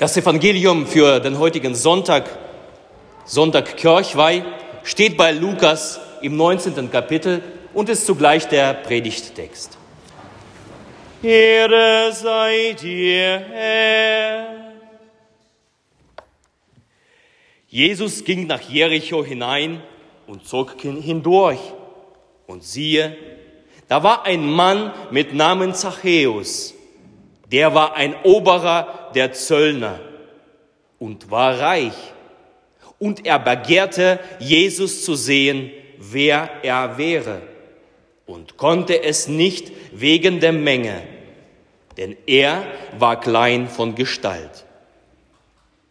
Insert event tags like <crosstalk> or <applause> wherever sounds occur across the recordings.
Das Evangelium für den heutigen Sonntag, Sonntag Kirchweih, steht bei Lukas im 19. Kapitel und ist zugleich der Predigttext. Ehre sei dir, Herr. Jesus ging nach Jericho hinein und zog hindurch. Und siehe, da war ein Mann mit Namen Zachäus der war ein Oberer der Zöllner und war reich. Und er begehrte, Jesus zu sehen, wer er wäre, und konnte es nicht wegen der Menge, denn er war klein von Gestalt.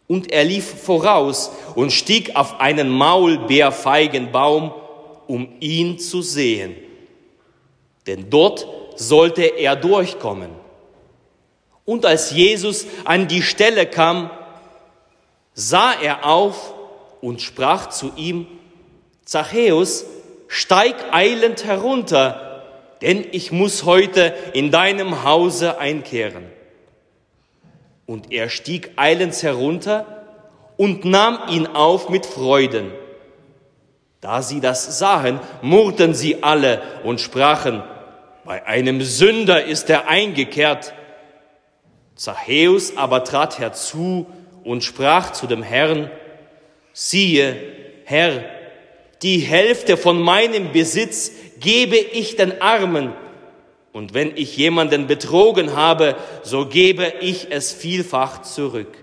Und er lief voraus und stieg auf einen Maulbeerfeigenbaum, um ihn zu sehen. Denn dort sollte er durchkommen. Und als Jesus an die Stelle kam, sah er auf und sprach zu ihm, Zachäus, steig eilend herunter, denn ich muss heute in deinem Hause einkehren. Und er stieg eilends herunter und nahm ihn auf mit Freuden. Da sie das sahen, murrten sie alle und sprachen, bei einem Sünder ist er eingekehrt. Zachäus aber trat herzu und sprach zu dem Herrn, siehe, Herr, die Hälfte von meinem Besitz gebe ich den Armen, und wenn ich jemanden betrogen habe, so gebe ich es vielfach zurück.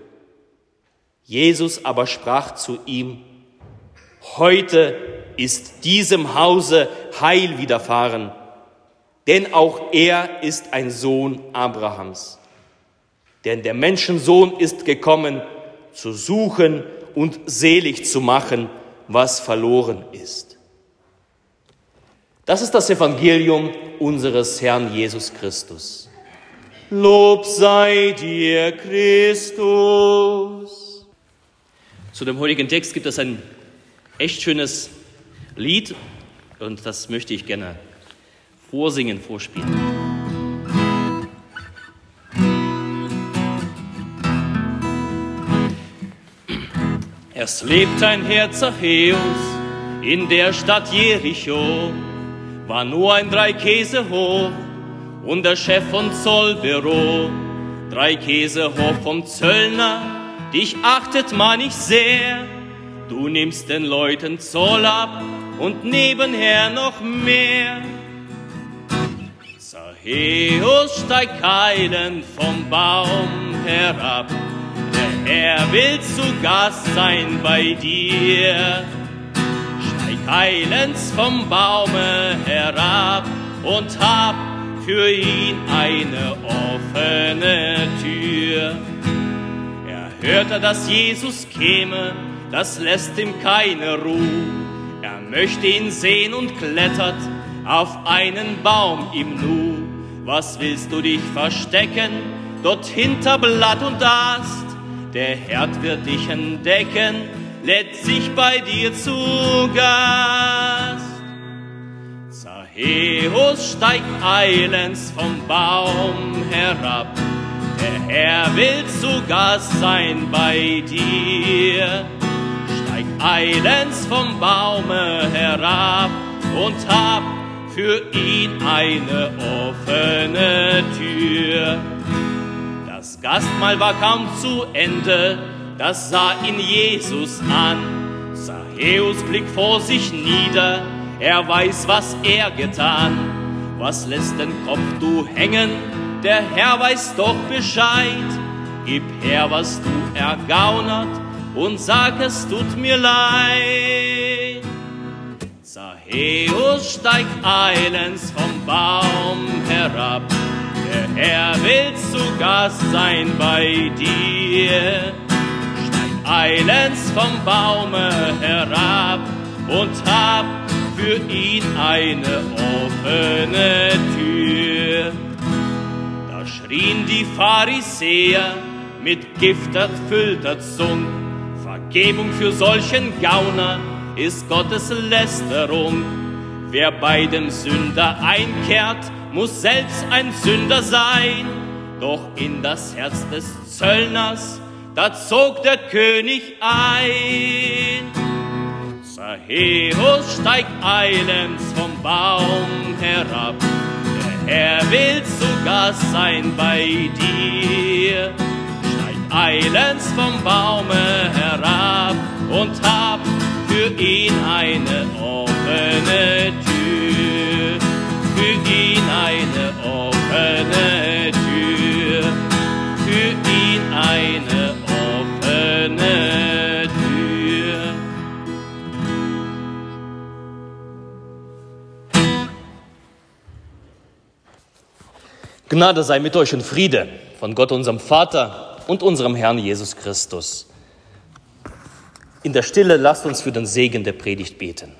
Jesus aber sprach zu ihm, heute ist diesem Hause Heil widerfahren, denn auch er ist ein Sohn Abrahams. Denn der Menschensohn ist gekommen, zu suchen und selig zu machen, was verloren ist. Das ist das Evangelium unseres Herrn Jesus Christus. Lob sei dir, Christus. Zu dem heutigen Text gibt es ein echt schönes Lied und das möchte ich gerne vorsingen, vorspielen. Es lebt ein Herr Zachäus in der Stadt Jericho, war nur ein Dreikäsehof und der Chef von Zollbüro. Drei Käsehof vom Zöllner, dich achtet man nicht sehr. Du nimmst den Leuten Zoll ab und nebenher noch mehr. Zachäus steigt eilend vom Baum herab er will zu Gast sein bei dir. Steig eilends vom Baume herab und hab für ihn eine offene Tür. Er hörte, dass Jesus käme, das lässt ihm keine Ruhe. Er möchte ihn sehen und klettert auf einen Baum im Nu. Was willst du dich verstecken, dort hinter Blatt und Ast? Der Herd wird dich entdecken, lädt sich bei dir zu Gast. Zachäus steigt eilends vom Baum herab, der Herr will zu Gast sein bei dir. Steig eilends vom Baume herab und hab für ihn eine offene Tür. Das Gastmahl war kaum zu Ende, das sah ihn Jesus an. Zachäus blickt vor sich nieder, er weiß, was er getan. Was lässt den Kopf du hängen? Der Herr weiß doch Bescheid. Gib her, was du ergaunert, und sag, es tut mir leid. Zachäus steigt eilends vom Baum herab der Herr will zu Gast sein bei dir. Steig eilends vom Baume herab und hab für ihn eine offene Tür. Da schrien die Pharisäer mit Gift erfüllter Zung. Vergebung für solchen Gauner ist Gottes Lästerung. Wer bei dem Sünder einkehrt, muss selbst ein Sünder sein, doch in das Herz des Zöllners, da zog der König ein. Zachäus steigt eilends vom Baum herab, der Herr will zu Gast sein bei dir. Steigt eilends vom Baume herab und hab für ihn eine offene Gnade sei mit euch und Friede von Gott, unserem Vater und unserem Herrn Jesus Christus. In der Stille lasst uns für den Segen der Predigt beten.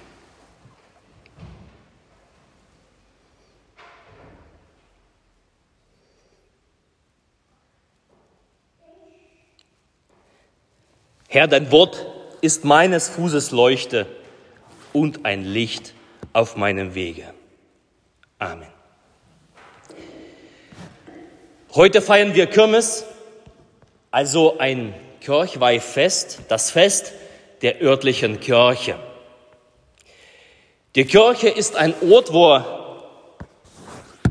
Herr, dein Wort ist meines Fußes Leuchte und ein Licht auf meinem Wege. Amen. Heute feiern wir Kirmes, also ein Kirchweihfest, das Fest der örtlichen Kirche. Die Kirche ist ein Ort, wo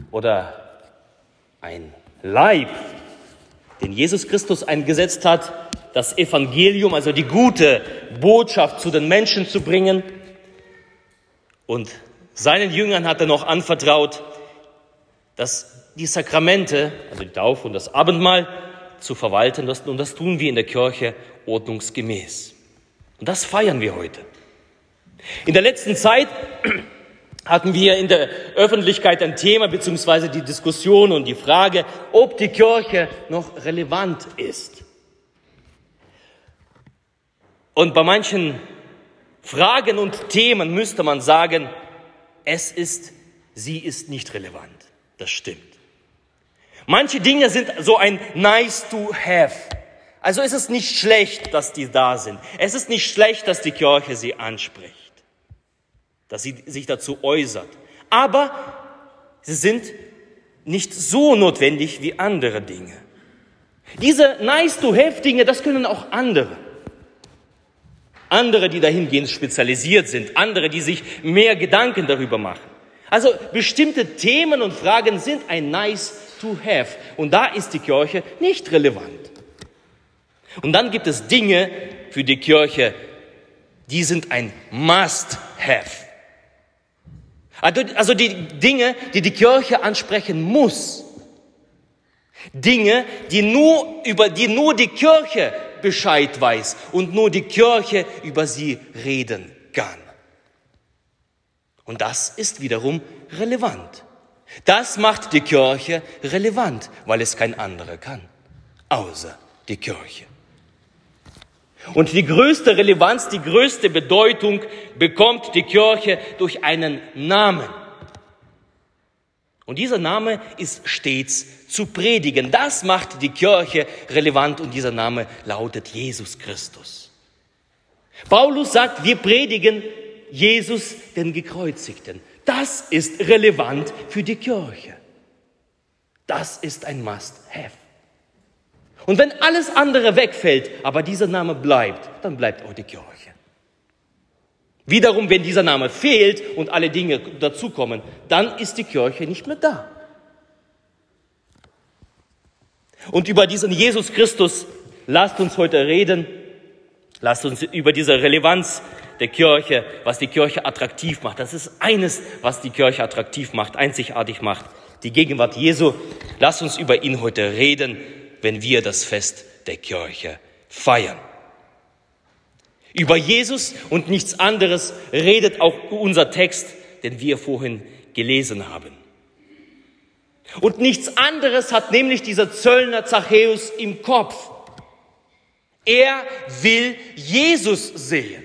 oder ein Leib, den Jesus Christus eingesetzt hat, das Evangelium, also die gute Botschaft zu den Menschen zu bringen. Und seinen Jüngern hat er noch anvertraut, dass die Sakramente, also die Taufe und das Abendmahl, zu verwalten. Und das tun wir in der Kirche ordnungsgemäß. Und das feiern wir heute. In der letzten Zeit <clears throat> hatten wir in der Öffentlichkeit ein Thema beziehungsweise die Diskussion und die Frage, ob die Kirche noch relevant ist. Und bei manchen Fragen und Themen müsste man sagen, es ist, sie ist nicht relevant. Das stimmt. Manche Dinge sind so ein nice to have. Also ist es nicht schlecht, dass die da sind. Es ist nicht schlecht, dass die Kirche sie anspricht, dass sie sich dazu äußert. Aber sie sind nicht so notwendig wie andere Dinge. Diese nice-to-have-Dinge, das können auch andere. Andere, die dahingehend spezialisiert sind, andere, die sich mehr Gedanken darüber machen. Also bestimmte Themen und Fragen sind ein nice-to-have. Und da ist die Kirche nicht relevant. Und dann gibt es Dinge für die Kirche, die sind ein Must-Have. Also, also die Dinge, die die Kirche ansprechen muss. Dinge, die nur, über die nur die Kirche Bescheid weiß und nur die Kirche über sie reden kann. Und das ist wiederum relevant. Das macht die Kirche relevant, weil es kein anderer kann, außer die Kirche. Und die größte Relevanz, die größte Bedeutung bekommt die Kirche durch einen Namen. Und dieser Name ist stets zu predigen. Das macht die Kirche relevant und dieser Name lautet Jesus Christus. Paulus sagt, wir predigen Jesus den Gekreuzigten. Das ist relevant für die Kirche. Das ist ein Must-Have. Und wenn alles andere wegfällt, aber dieser Name bleibt, dann bleibt auch die Kirche. Wiederum, wenn dieser Name fehlt und alle Dinge dazukommen, dann ist die Kirche nicht mehr da. Und über diesen Jesus Christus lasst uns heute reden. Lasst uns über diese Relevanz der Kirche, was die Kirche attraktiv macht. Das ist eines, was die Kirche attraktiv macht, einzigartig macht. Die Gegenwart Jesu. Lasst uns über ihn heute reden wenn wir das Fest der Kirche feiern. Über Jesus und nichts anderes redet auch unser Text, den wir vorhin gelesen haben. Und nichts anderes hat nämlich dieser Zöllner Zachäus im Kopf. Er will Jesus sehen.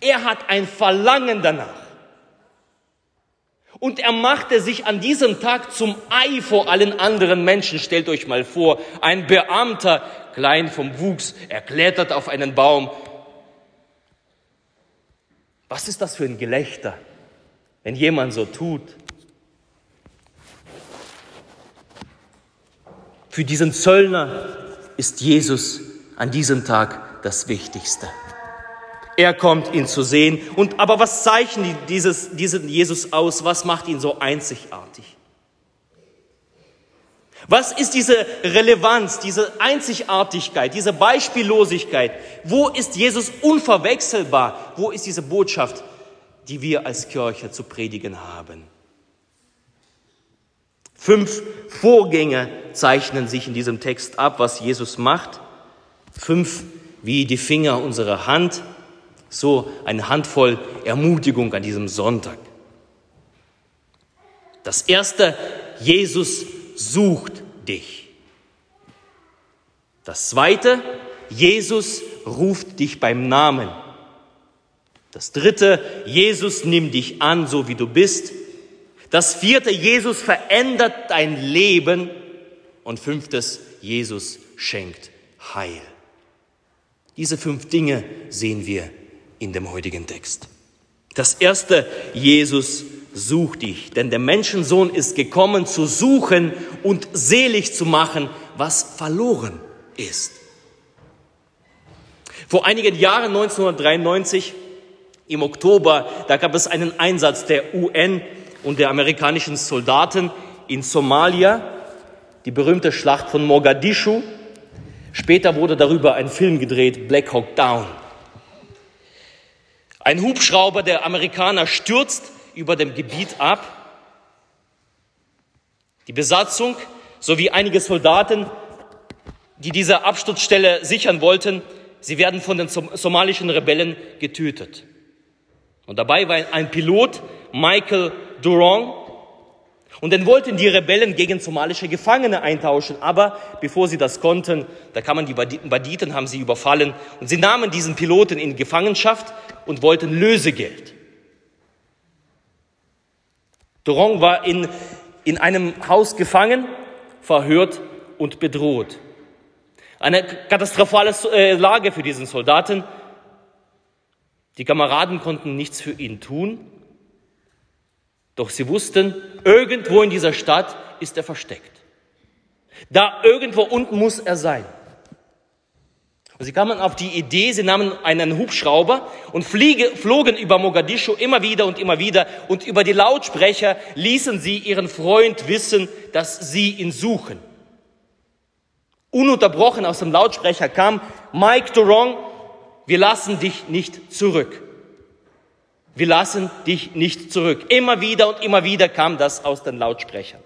Er hat ein Verlangen danach. Und er machte sich an diesem Tag zum Ei vor allen anderen Menschen. Stellt euch mal vor, ein Beamter, klein vom Wuchs, er klettert auf einen Baum. Was ist das für ein Gelächter, wenn jemand so tut? Für diesen Zöllner ist Jesus an diesem Tag das Wichtigste. Er kommt, ihn zu sehen. Und aber was zeichnet dieses, diesen Jesus aus? Was macht ihn so einzigartig? Was ist diese Relevanz, diese Einzigartigkeit, diese Beispiellosigkeit? Wo ist Jesus unverwechselbar? Wo ist diese Botschaft, die wir als Kirche zu predigen haben? Fünf Vorgänge zeichnen sich in diesem Text ab, was Jesus macht. Fünf wie die Finger unserer Hand, so eine Handvoll Ermutigung an diesem Sonntag. Das erste, Jesus sucht dich. Das zweite, Jesus ruft dich beim Namen. Das dritte, Jesus nimmt dich an, so wie du bist. Das vierte, Jesus verändert dein Leben. Und fünftes, Jesus schenkt Heil. Diese fünf Dinge sehen wir in dem heutigen Text. Das erste, Jesus such dich, denn der Menschensohn ist gekommen zu suchen und selig zu machen, was verloren ist. Vor einigen Jahren, 1993, im Oktober, da gab es einen Einsatz der UN und der amerikanischen Soldaten in Somalia, die berühmte Schlacht von Mogadischu. Später wurde darüber ein Film gedreht, Black Hawk Down. Ein Hubschrauber der Amerikaner stürzt über dem Gebiet ab. Die Besatzung sowie einige Soldaten, die diese Absturzstelle sichern wollten, sie werden von den somalischen Rebellen getötet. Und dabei war ein Pilot, Michael Durong, und dann wollten die Rebellen gegen somalische Gefangene eintauschen. Aber bevor sie das konnten, da kamen die Banditen, haben sie überfallen und sie nahmen diesen Piloten in Gefangenschaft und wollten Lösegeld. Durong war in, in einem Haus gefangen, verhört und bedroht. Eine katastrophale äh, Lage für diesen Soldaten. Die Kameraden konnten nichts für ihn tun, doch sie wussten, irgendwo in dieser Stadt ist er versteckt. Da irgendwo unten muss er sein. Und sie kamen auf die Idee, sie nahmen einen Hubschrauber und fliege, flogen über Mogadischu immer wieder und immer wieder und über die Lautsprecher ließen sie ihren Freund wissen, dass sie ihn suchen. Ununterbrochen aus dem Lautsprecher kam Mike Durong, wir lassen dich nicht zurück. Wir lassen dich nicht zurück. Immer wieder und immer wieder kam das aus den Lautsprechern.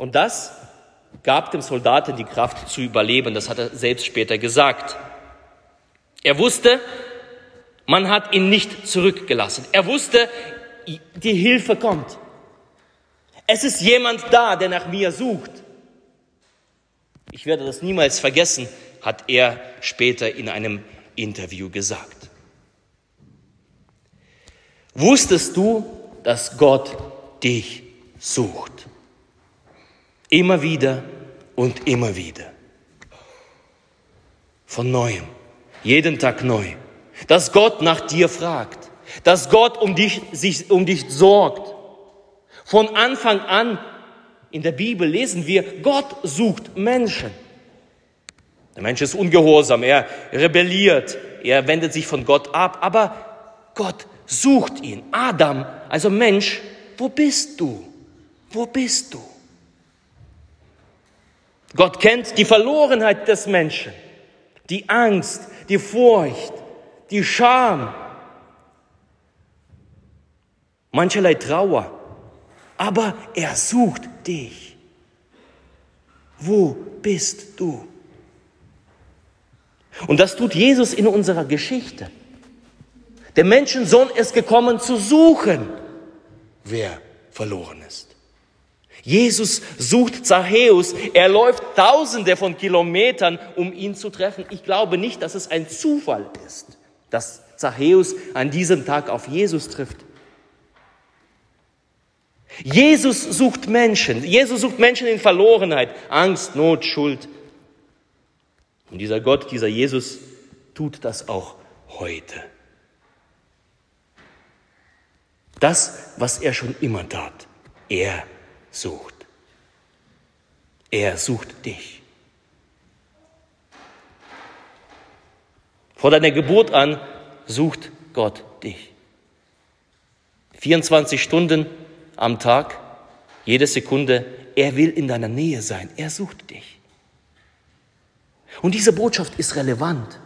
Und das gab dem Soldaten die Kraft zu überleben. Das hat er selbst später gesagt. Er wusste, man hat ihn nicht zurückgelassen. Er wusste, die Hilfe kommt. Es ist jemand da, der nach mir sucht. Ich werde das niemals vergessen, hat er später in einem Interview gesagt. Wusstest du, dass Gott dich sucht? Immer wieder und immer wieder. Von neuem. Jeden Tag neu. Dass Gott nach dir fragt. Dass Gott um dich, sich um dich sorgt. Von Anfang an in der Bibel lesen wir, Gott sucht Menschen. Der Mensch ist ungehorsam, er rebelliert, er wendet sich von Gott ab, aber Gott sucht ihn. Adam, also Mensch, wo bist du? Wo bist du? Gott kennt die Verlorenheit des Menschen, die Angst, die Furcht, die Scham, mancherlei Trauer. Aber er sucht dich. Wo bist du? Und das tut Jesus in unserer Geschichte. Der Menschensohn ist gekommen zu suchen, wer verloren ist. Jesus sucht Zachäus. Er läuft tausende von Kilometern, um ihn zu treffen. Ich glaube nicht, dass es ein Zufall ist, dass Zachäus an diesem Tag auf Jesus trifft. Jesus sucht Menschen. Jesus sucht Menschen in Verlorenheit, Angst, Not, Schuld. Und dieser Gott, dieser Jesus tut das auch heute. Das, was er schon immer tat. Er sucht. Er sucht dich. Vor deiner Geburt an sucht Gott dich. 24 Stunden am Tag, jede Sekunde, er will in deiner Nähe sein. Er sucht dich. Und diese Botschaft ist relevant.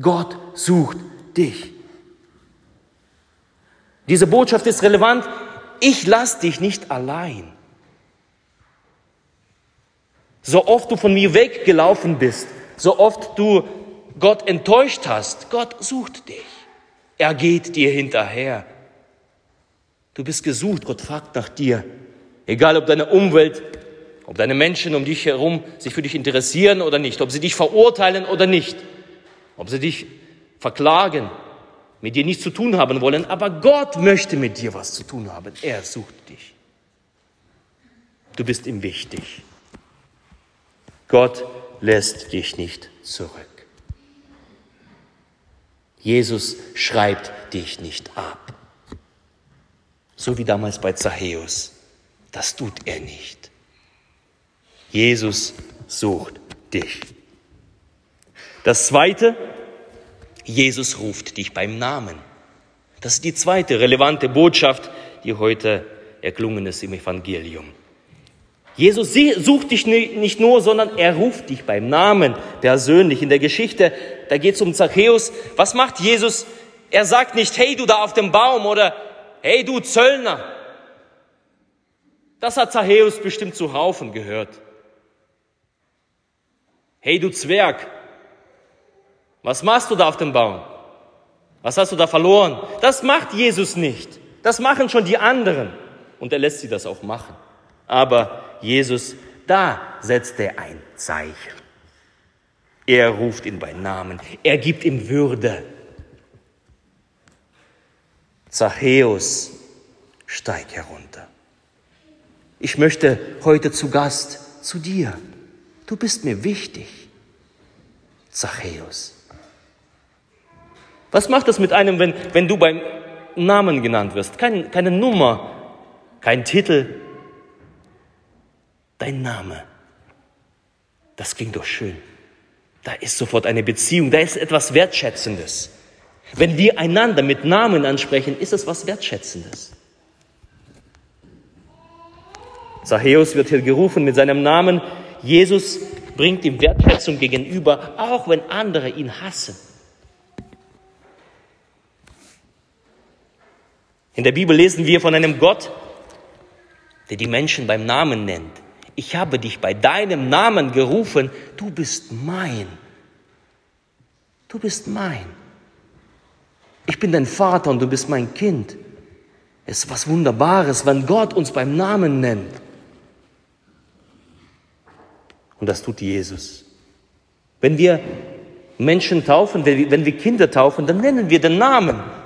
Gott sucht dich. Diese Botschaft ist relevant. Ich lasse dich nicht allein. So oft du von mir weggelaufen bist, so oft du Gott enttäuscht hast, Gott sucht dich. Er geht dir hinterher. Du bist gesucht, Gott fragt nach dir. Egal ob deine Umwelt, ob deine Menschen um dich herum sich für dich interessieren oder nicht, ob sie dich verurteilen oder nicht, ob sie dich verklagen, mit dir nichts zu tun haben wollen, aber Gott möchte mit dir was zu tun haben. Er sucht dich. Du bist ihm wichtig. Gott lässt dich nicht zurück. Jesus schreibt dich nicht ab. So wie damals bei Zachäus. Das tut er nicht. Jesus sucht dich. Das Zweite, Jesus ruft dich beim Namen. Das ist die zweite relevante Botschaft, die heute erklungen ist im Evangelium. Jesus sucht dich nicht nur, sondern er ruft dich beim Namen persönlich. In der Geschichte, da geht es um Zachäus. Was macht Jesus? Er sagt nicht, hey du da auf dem Baum oder hey du Zöllner. Das hat Zachäus bestimmt zu Haufen gehört. Hey du Zwerg, was machst du da auf dem Baum? Was hast du da verloren? Das macht Jesus nicht. Das machen schon die anderen. Und er lässt sie das auch machen. Aber Jesus, da setzt er ein Zeichen. Er ruft ihn bei Namen. Er gibt ihm Würde. Zachäus, steig herunter. Ich möchte heute zu Gast zu dir. Du bist mir wichtig. Zachäus. Was macht es mit einem, wenn, wenn du beim Namen genannt wirst? Kein, keine Nummer, kein Titel, dein Name. Das ging doch schön. Da ist sofort eine Beziehung, da ist etwas Wertschätzendes. Wenn wir einander mit Namen ansprechen, ist es was Wertschätzendes. Zachäus wird hier gerufen mit seinem Namen. Jesus bringt ihm Wertschätzung gegenüber, auch wenn andere ihn hassen. In der Bibel lesen wir von einem Gott, der die Menschen beim Namen nennt. Ich habe dich bei deinem Namen gerufen, du bist mein. Du bist mein. Ich bin dein Vater und du bist mein Kind. Es ist was Wunderbares, wenn Gott uns beim Namen nennt. Und das tut Jesus. Wenn wir Menschen taufen, wenn wir Kinder taufen, dann nennen wir den Namen.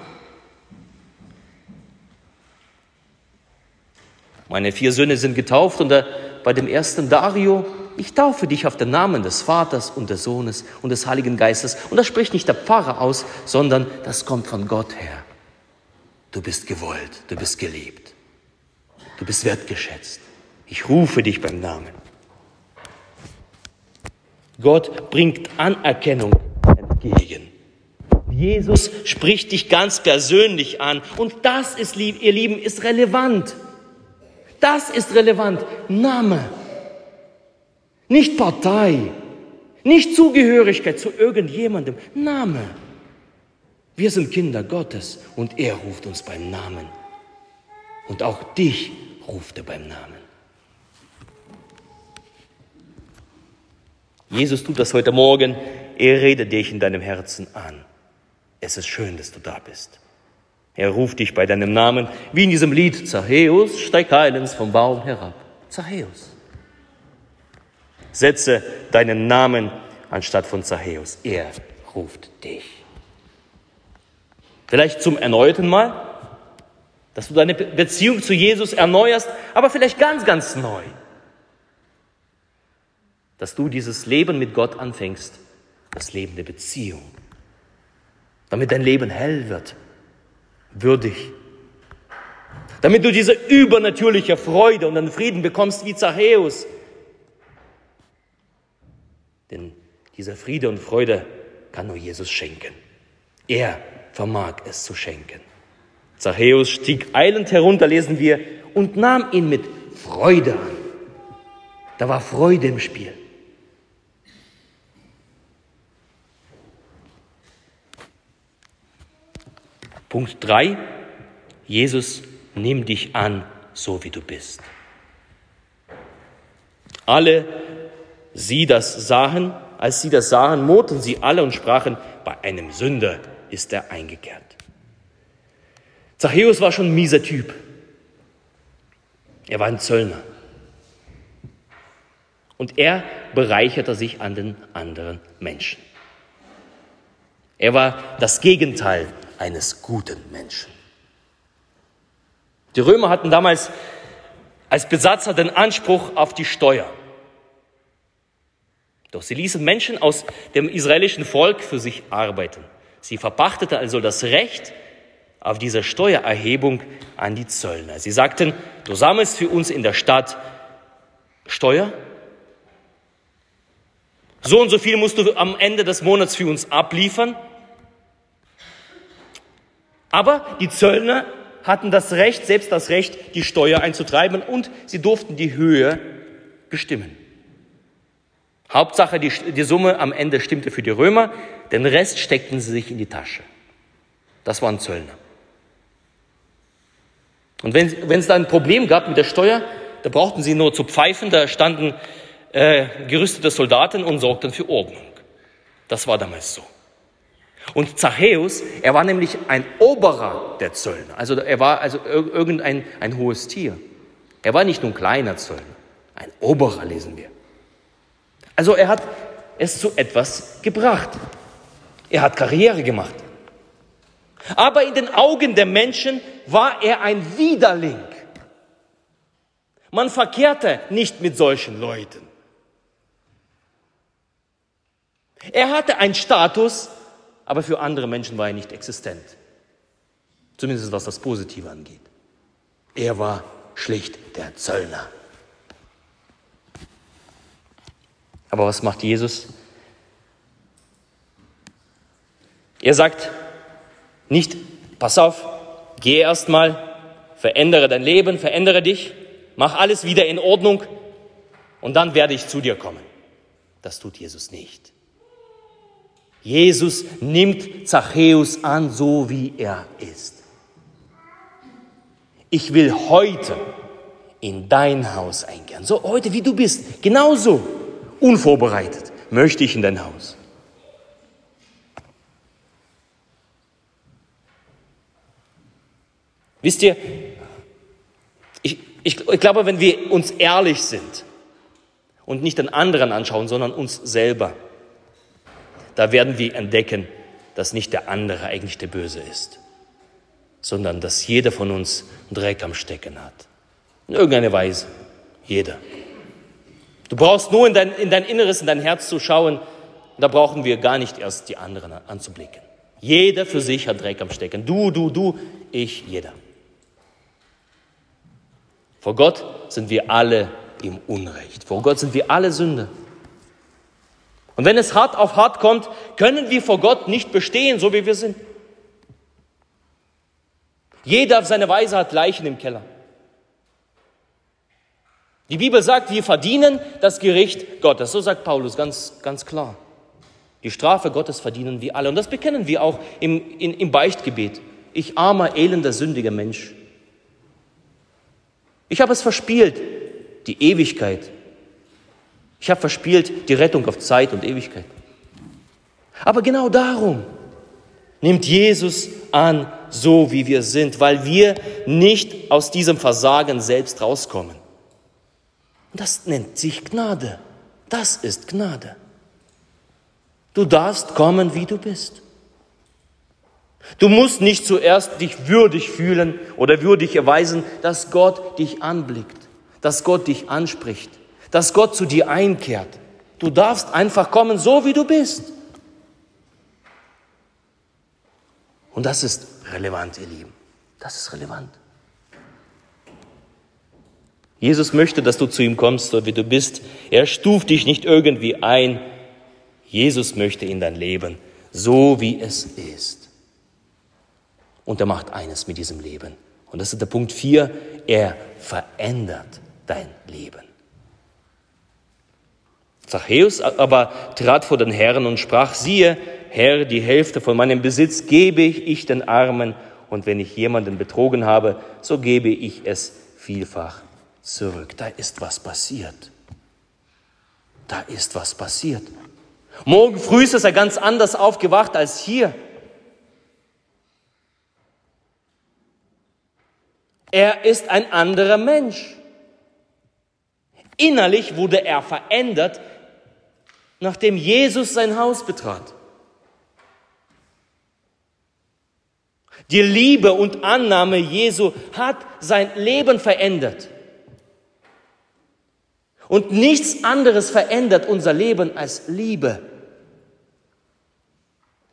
Meine vier Söhne sind getauft und der bei dem ersten Dario, ich taufe dich auf den Namen des Vaters und des Sohnes und des Heiligen Geistes. Und das spricht nicht der Pfarrer aus, sondern das kommt von Gott her. Du bist gewollt, du bist geliebt, du bist wertgeschätzt. Ich rufe dich beim Namen. Gott bringt Anerkennung entgegen. Jesus spricht dich ganz persönlich an. Und das ist, ihr Lieben, ist relevant. Das ist relevant. Name. Nicht Partei. Nicht Zugehörigkeit zu irgendjemandem. Name. Wir sind Kinder Gottes und er ruft uns beim Namen. Und auch dich ruft er beim Namen. Jesus tut das heute Morgen. Er redet dich in deinem Herzen an. Es ist schön, dass du da bist. Er ruft dich bei deinem Namen, wie in diesem Lied, Zachäus, steig eilends vom Baum herab. Zachäus. Setze deinen Namen anstatt von Zachäus. Er ruft dich. Vielleicht zum erneuten Mal, dass du deine Beziehung zu Jesus erneuerst, aber vielleicht ganz, ganz neu. Dass du dieses Leben mit Gott anfängst, das Leben der Beziehung, damit dein Leben hell wird, würdig, damit du diese übernatürliche Freude und den Frieden bekommst wie Zachäus. Denn dieser Friede und Freude kann nur Jesus schenken. Er vermag es zu schenken. Zachäus stieg eilend herunter, lesen wir, und nahm ihn mit Freude an. Da war Freude im Spiel. Punkt 3. Jesus nimmt dich an, so wie du bist. Alle sie das sahen, als sie das sahen, murrten sie alle und sprachen, bei einem Sünder ist er eingekehrt. Zachäus war schon ein mieser Typ. Er war ein Zöllner. Und er bereicherte sich an den anderen Menschen. Er war das Gegenteil eines guten Menschen. Die Römer hatten damals als Besatzer den Anspruch auf die Steuer. Doch sie ließen Menschen aus dem israelischen Volk für sich arbeiten. Sie verpachteten also das Recht auf diese Steuererhebung an die Zöllner. Sie sagten, du sammelst für uns in der Stadt Steuer. So und so viel musst du am Ende des Monats für uns abliefern. Aber die Zöllner hatten das Recht, selbst das Recht, die Steuer einzutreiben und sie durften die Höhe bestimmen. Hauptsache, die, die Summe am Ende stimmte für die Römer, den Rest steckten sie sich in die Tasche. Das waren Zöllner. Und wenn, wenn es da ein Problem gab mit der Steuer, da brauchten sie nur zu pfeifen, da standen äh, gerüstete Soldaten und sorgten für Ordnung. Das war damals so. Und Zachäus, er war nämlich ein Oberer der Zöllner. Also er war also irgendein ein hohes Tier. Er war nicht nur ein kleiner Zöllner, ein Oberer lesen wir. Also er hat es zu etwas gebracht. Er hat Karriere gemacht. Aber in den Augen der Menschen war er ein Widerling. Man verkehrte nicht mit solchen Leuten. Er hatte einen Status, aber für andere Menschen war er nicht existent. Zumindest was das Positive angeht. Er war schlicht der Zöllner. Aber was macht Jesus? Er sagt nicht, pass auf, geh erstmal, verändere dein Leben, verändere dich, mach alles wieder in Ordnung und dann werde ich zu dir kommen. Das tut Jesus nicht. Jesus nimmt Zachäus an, so wie er ist. Ich will heute in dein Haus eingehen. So heute, wie du bist, genauso unvorbereitet möchte ich in dein Haus. Wisst ihr, ich, ich, ich glaube, wenn wir uns ehrlich sind und nicht den anderen anschauen, sondern uns selber, da werden wir entdecken, dass nicht der andere eigentlich der Böse ist, sondern dass jeder von uns Dreck am Stecken hat. In irgendeiner Weise. Jeder. Du brauchst nur in dein, in dein Inneres, in dein Herz zu schauen. Da brauchen wir gar nicht erst die anderen anzublicken. Jeder für sich hat Dreck am Stecken. Du, du, du, ich, jeder. Vor Gott sind wir alle im Unrecht. Vor Gott sind wir alle Sünder. Und wenn es hart auf hart kommt, können wir vor Gott nicht bestehen, so wie wir sind. Jeder auf seine Weise hat Leichen im Keller. Die Bibel sagt, wir verdienen das Gericht Gottes. So sagt Paulus ganz, ganz klar. Die Strafe Gottes verdienen wir alle. Und das bekennen wir auch im, in, im Beichtgebet. Ich armer, elender, sündiger Mensch. Ich habe es verspielt, die Ewigkeit ich habe verspielt die Rettung auf Zeit und Ewigkeit. Aber genau darum nimmt Jesus an, so wie wir sind, weil wir nicht aus diesem Versagen selbst rauskommen. Das nennt sich Gnade. Das ist Gnade. Du darfst kommen, wie du bist. Du musst nicht zuerst dich würdig fühlen oder würdig erweisen, dass Gott dich anblickt, dass Gott dich anspricht dass Gott zu dir einkehrt. Du darfst einfach kommen, so wie du bist. Und das ist relevant, ihr Lieben. Das ist relevant. Jesus möchte, dass du zu ihm kommst, so wie du bist. Er stuft dich nicht irgendwie ein. Jesus möchte in dein Leben, so wie es ist. Und er macht eines mit diesem Leben. Und das ist der Punkt 4. Er verändert dein Leben. Zachäus aber trat vor den Herrn und sprach, siehe, Herr, die Hälfte von meinem Besitz gebe ich den Armen, und wenn ich jemanden betrogen habe, so gebe ich es vielfach zurück. Da ist was passiert. Da ist was passiert. Morgen früh ist er ganz anders aufgewacht als hier. Er ist ein anderer Mensch. Innerlich wurde er verändert, nachdem Jesus sein Haus betrat. Die Liebe und Annahme Jesu hat sein Leben verändert. Und nichts anderes verändert unser Leben als Liebe.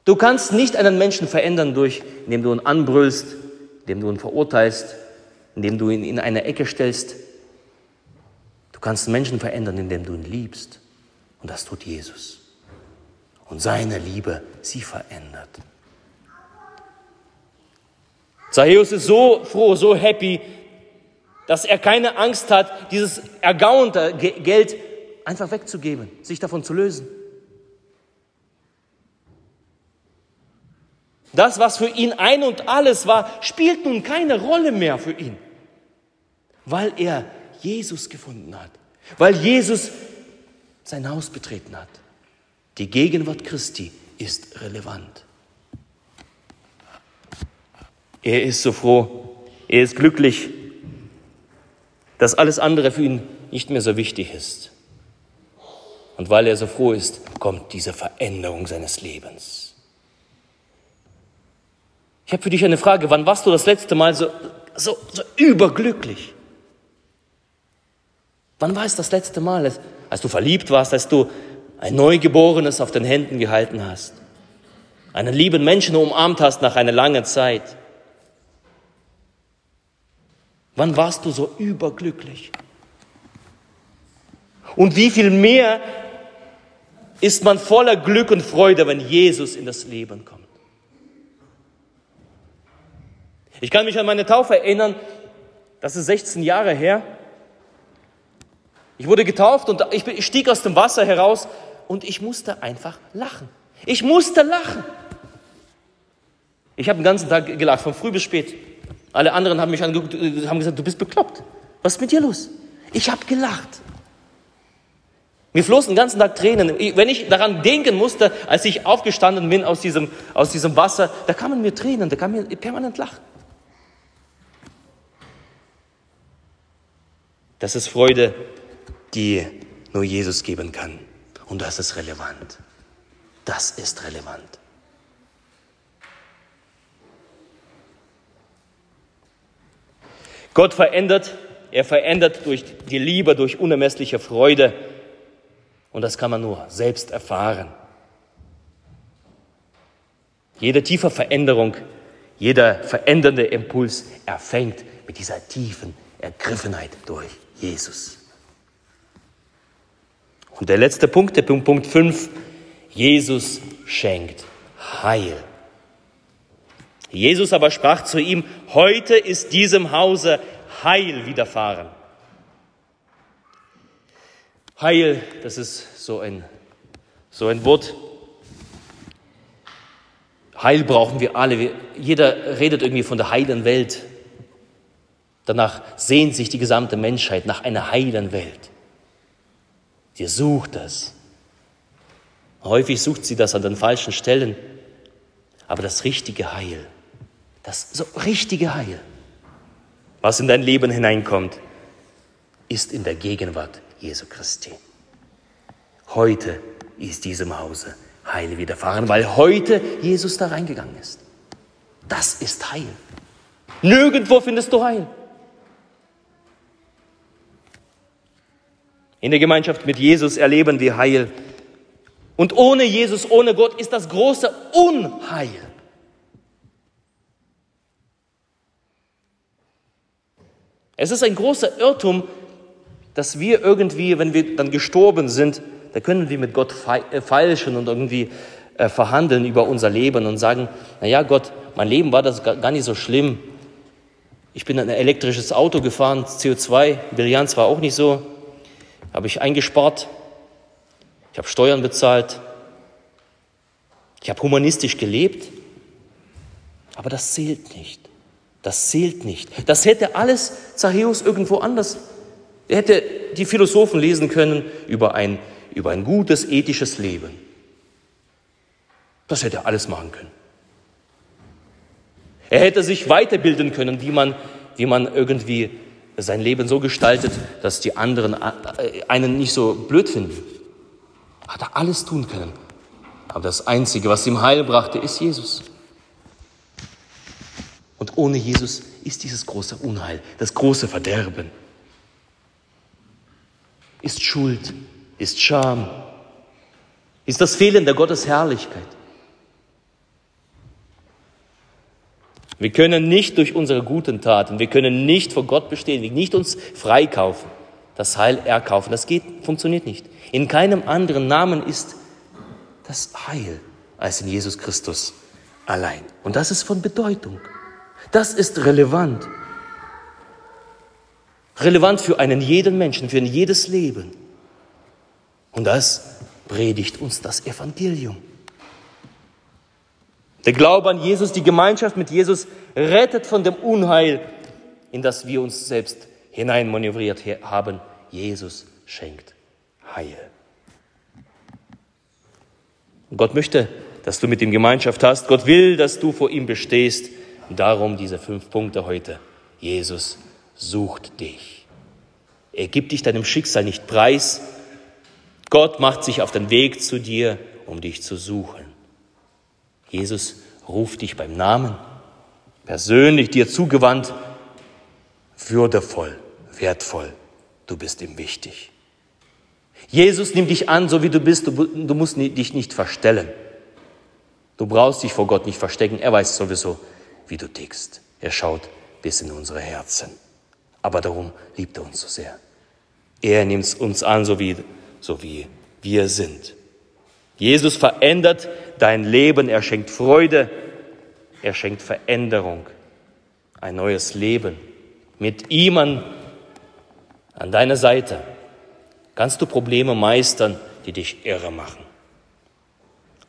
Du kannst nicht einen Menschen verändern, durch, indem du ihn anbrüllst, indem du ihn verurteilst, indem du ihn in eine Ecke stellst. Du kannst Menschen verändern, indem du ihn liebst. Und das tut Jesus. Und seine Liebe, sie verändert. Zachäus ist so froh, so happy, dass er keine Angst hat, dieses ergaunte Geld einfach wegzugeben, sich davon zu lösen. Das, was für ihn ein und alles war, spielt nun keine Rolle mehr für ihn, weil er Jesus gefunden hat, weil Jesus sein Haus betreten hat. Die Gegenwart Christi ist relevant. Er ist so froh, er ist glücklich, dass alles andere für ihn nicht mehr so wichtig ist. Und weil er so froh ist, kommt diese Veränderung seines Lebens. Ich habe für dich eine Frage. Wann warst du das letzte Mal so, so, so überglücklich? Wann war es das letzte Mal, als du verliebt warst, als du ein Neugeborenes auf den Händen gehalten hast, einen lieben Menschen umarmt hast nach einer langen Zeit? Wann warst du so überglücklich? Und wie viel mehr ist man voller Glück und Freude, wenn Jesus in das Leben kommt? Ich kann mich an meine Taufe erinnern, das ist 16 Jahre her. Ich wurde getauft und ich stieg aus dem Wasser heraus und ich musste einfach lachen. Ich musste lachen. Ich habe den ganzen Tag gelacht, von früh bis spät. Alle anderen haben mich angeguckt, äh, haben gesagt, du bist bekloppt. Was ist mit dir los? Ich habe gelacht. Mir flossen den ganzen Tag Tränen. Wenn ich daran denken musste, als ich aufgestanden bin aus diesem, aus diesem Wasser, da kamen mir Tränen, da kam mir permanent Lachen. Das ist Freude, die nur Jesus geben kann. Und das ist relevant. Das ist relevant. Gott verändert, er verändert durch die Liebe, durch unermessliche Freude. Und das kann man nur selbst erfahren. Jede tiefe Veränderung, jeder verändernde Impuls erfängt mit dieser tiefen Ergriffenheit durch Jesus. Und der letzte Punkt, der Punkt 5, Jesus schenkt Heil. Jesus aber sprach zu ihm, heute ist diesem Hause Heil widerfahren. Heil, das ist so ein, so ein Wort. Heil brauchen wir alle. Jeder redet irgendwie von der heilen Welt. Danach sehnt sich die gesamte Menschheit nach einer heilen Welt. Sie sucht das. Häufig sucht sie das an den falschen Stellen. Aber das richtige Heil, das so richtige Heil, was in dein Leben hineinkommt, ist in der Gegenwart Jesu Christi. Heute ist diesem Hause Heil widerfahren, weil heute Jesus da reingegangen ist. Das ist Heil. Nirgendwo findest du Heil. In der Gemeinschaft mit Jesus erleben wir Heil. Und ohne Jesus, ohne Gott ist das große Unheil. Es ist ein großer Irrtum, dass wir irgendwie, wenn wir dann gestorben sind, da können wir mit Gott äh, feilschen und irgendwie äh, verhandeln über unser Leben und sagen, naja Gott, mein Leben war das gar nicht so schlimm. Ich bin ein elektrisches Auto gefahren, CO2, Bilanz war auch nicht so, habe ich eingespart, ich habe Steuern bezahlt, ich habe humanistisch gelebt, aber das zählt nicht. Das zählt nicht. Das hätte alles Zachäus irgendwo anders. Er hätte die Philosophen lesen können über ein, über ein gutes, ethisches Leben. Das hätte er alles machen können. Er hätte sich weiterbilden können, wie man, wie man irgendwie sein Leben so gestaltet, dass die anderen äh, einen nicht so blöd finden. Hat er alles tun können. Aber das Einzige, was ihm Heil brachte, ist Jesus. Und ohne Jesus ist dieses große Unheil, das große Verderben. Ist Schuld, ist Scham, ist das Fehlen der Gottesherrlichkeit. Wir können nicht durch unsere guten Taten, wir können nicht vor Gott bestehen, wir nicht uns freikaufen, das Heil erkaufen. Das geht, funktioniert nicht. In keinem anderen Namen ist das Heil als in Jesus Christus allein. Und das ist von Bedeutung. Das ist relevant. Relevant für einen jeden Menschen, für ein jedes Leben. Und das predigt uns das Evangelium. Der Glaube an Jesus, die Gemeinschaft mit Jesus rettet von dem Unheil, in das wir uns selbst hineinmanövriert haben. Jesus schenkt Heil. Gott möchte, dass du mit ihm Gemeinschaft hast. Gott will, dass du vor ihm bestehst. darum diese fünf Punkte heute. Jesus sucht dich. Er gibt dich deinem Schicksal nicht preis. Gott macht sich auf den Weg zu dir, um dich zu suchen. Jesus ruft dich beim Namen, persönlich dir zugewandt, würdevoll, wertvoll. Du bist ihm wichtig. Jesus nimmt dich an, so wie du bist. Du, du musst dich nicht verstellen. Du brauchst dich vor Gott nicht verstecken. Er weiß sowieso, wie du tickst. Er schaut bis in unsere Herzen. Aber darum liebt er uns so sehr. Er nimmt uns an, so wie, so wie wir sind. Jesus verändert dein Leben, er schenkt Freude, er schenkt Veränderung, ein neues Leben. Mit ihm an, an deiner Seite kannst du Probleme meistern, die dich irre machen.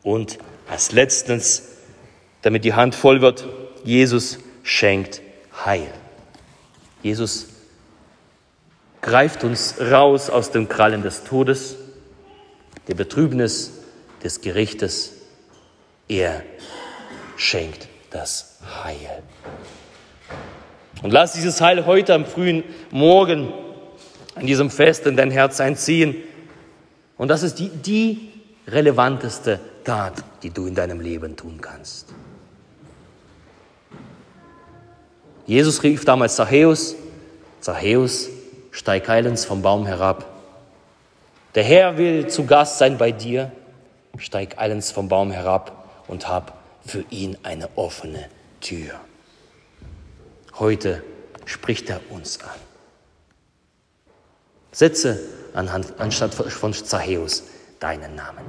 Und als letztens, damit die Hand voll wird, Jesus schenkt Heil. Jesus greift uns raus aus den Krallen des Todes, der Betrübnis, des Gerichtes. Er schenkt das Heil. Und lass dieses Heil heute am frühen Morgen an diesem Fest in dein Herz einziehen. Und das ist die, die relevanteste Tat, die du in deinem Leben tun kannst. Jesus rief damals Zachäus, Zachäus, steig heilens vom Baum herab. Der Herr will zu Gast sein bei dir steig eilends vom Baum herab und hab für ihn eine offene Tür. Heute spricht er uns an. Setze anhand, anstatt von Zachäus deinen Namen.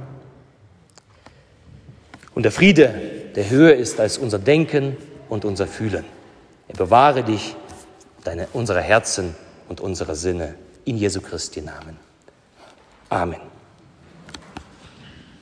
Und der Friede, der höher ist als unser Denken und unser Fühlen. Er bewahre dich, deine, unsere Herzen und unsere Sinne in Jesu Christi Namen. Amen.